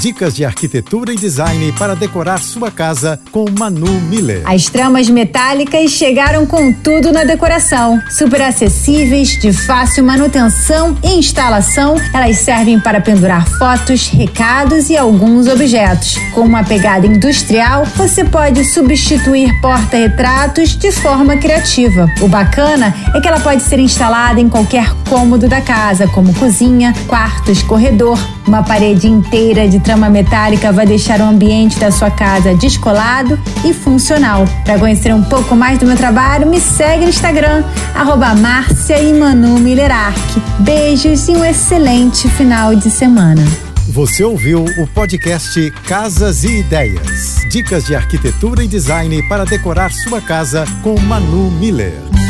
Dicas de arquitetura e design para decorar sua casa com Manu Miller. As tramas metálicas chegaram com tudo na decoração. Super acessíveis, de fácil manutenção e instalação, elas servem para pendurar fotos, recados e alguns objetos. Com uma pegada industrial, você pode substituir porta-retratos de forma criativa. O bacana é que ela pode ser instalada em qualquer cômodo da casa, como cozinha, quartos, corredor, uma parede inteira de trama metálica vai deixar o ambiente da sua casa descolado e funcional. Para conhecer um pouco mais do meu trabalho, me segue no Instagram, arroba Márcia e Manu Beijos e um excelente final de semana. Você ouviu o podcast Casas e Ideias. Dicas de arquitetura e design para decorar sua casa com Manu Miller.